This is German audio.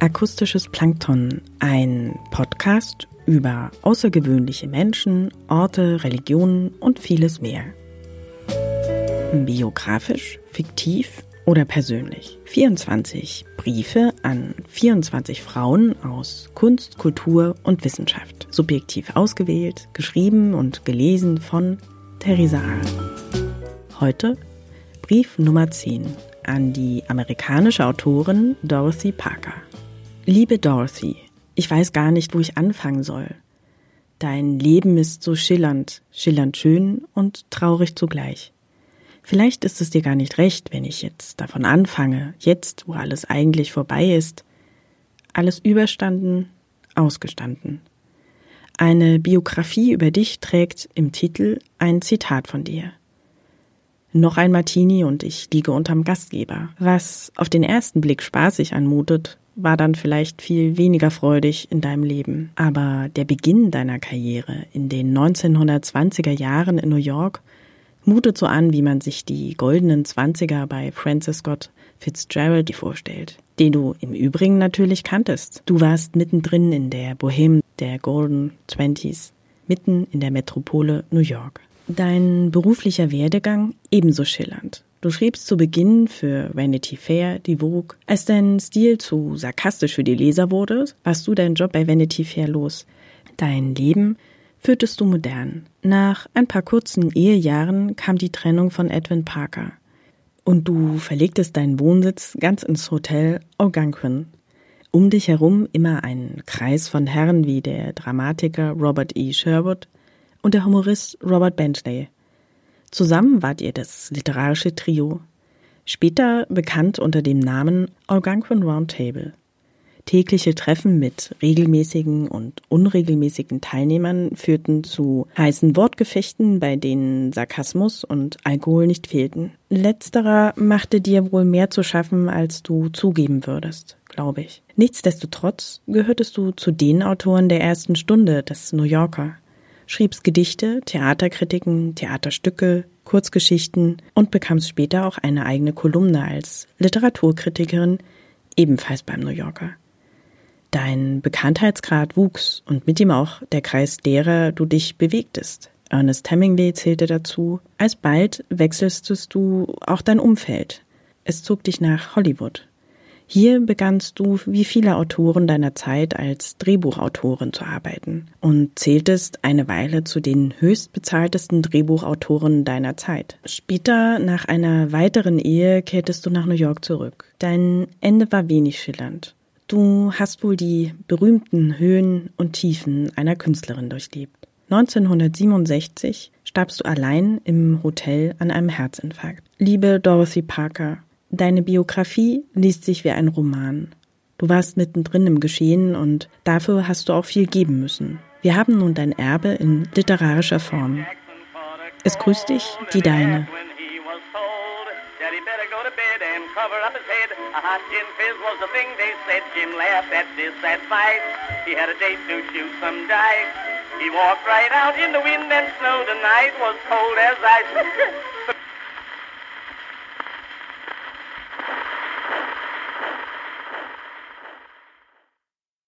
Akustisches Plankton, ein Podcast über außergewöhnliche Menschen, Orte, Religionen und vieles mehr. Biografisch, fiktiv oder persönlich. 24 Briefe an 24 Frauen aus Kunst, Kultur und Wissenschaft. Subjektiv ausgewählt, geschrieben und gelesen von Theresa Ahl. Heute Brief Nummer 10 an die amerikanische Autorin Dorothy Parker. Liebe Dorothy, ich weiß gar nicht, wo ich anfangen soll. Dein Leben ist so schillernd, schillernd schön und traurig zugleich. Vielleicht ist es dir gar nicht recht, wenn ich jetzt davon anfange, jetzt, wo alles eigentlich vorbei ist. Alles überstanden, ausgestanden. Eine Biografie über dich trägt im Titel ein Zitat von dir. Noch ein Martini und ich liege unterm Gastgeber. Was auf den ersten Blick spaßig anmutet, war dann vielleicht viel weniger freudig in deinem Leben. Aber der Beginn deiner Karriere in den 1920er Jahren in New York mutet so an, wie man sich die goldenen Zwanziger bei Francis Scott Fitzgerald vorstellt, den du im Übrigen natürlich kanntest. Du warst mittendrin in der Bohème der Golden Twenties, mitten in der Metropole New York. Dein beruflicher Werdegang ebenso schillernd. Du schriebst zu Beginn für Vanity Fair, die Vogue. Als dein Stil zu sarkastisch für die Leser wurde, warst du deinen Job bei Vanity Fair los. Dein Leben führtest du modern. Nach ein paar kurzen Ehejahren kam die Trennung von Edwin Parker. Und du verlegtest deinen Wohnsitz ganz ins Hotel Algonquin. Um dich herum immer ein Kreis von Herren wie der Dramatiker Robert E. Sherwood, und der Humorist Robert Bentley. Zusammen wart ihr das literarische Trio, später bekannt unter dem Namen Algonquin Round Table. Tägliche Treffen mit regelmäßigen und unregelmäßigen Teilnehmern führten zu heißen Wortgefechten, bei denen Sarkasmus und Alkohol nicht fehlten. Letzterer machte dir wohl mehr zu schaffen, als du zugeben würdest, glaube ich. Nichtsdestotrotz gehörtest du zu den Autoren der ersten Stunde des New Yorker schriebst Gedichte, Theaterkritiken, Theaterstücke, Kurzgeschichten und bekamst später auch eine eigene Kolumne als Literaturkritikerin, ebenfalls beim New Yorker. Dein Bekanntheitsgrad wuchs und mit ihm auch der Kreis derer du dich bewegtest. Ernest Hemingway zählte dazu. Alsbald wechselstest du auch dein Umfeld. Es zog dich nach Hollywood. Hier begannst du, wie viele Autoren deiner Zeit, als Drehbuchautorin zu arbeiten und zähltest eine Weile zu den höchstbezahltesten Drehbuchautoren deiner Zeit. Später, nach einer weiteren Ehe, kehrtest du nach New York zurück. Dein Ende war wenig schillernd. Du hast wohl die berühmten Höhen und Tiefen einer Künstlerin durchlebt. 1967 starbst du allein im Hotel an einem Herzinfarkt. Liebe Dorothy Parker, Deine Biografie liest sich wie ein Roman. Du warst mittendrin im Geschehen und dafür hast du auch viel geben müssen. Wir haben nun dein Erbe in literarischer Form. Es grüßt dich, die Deine.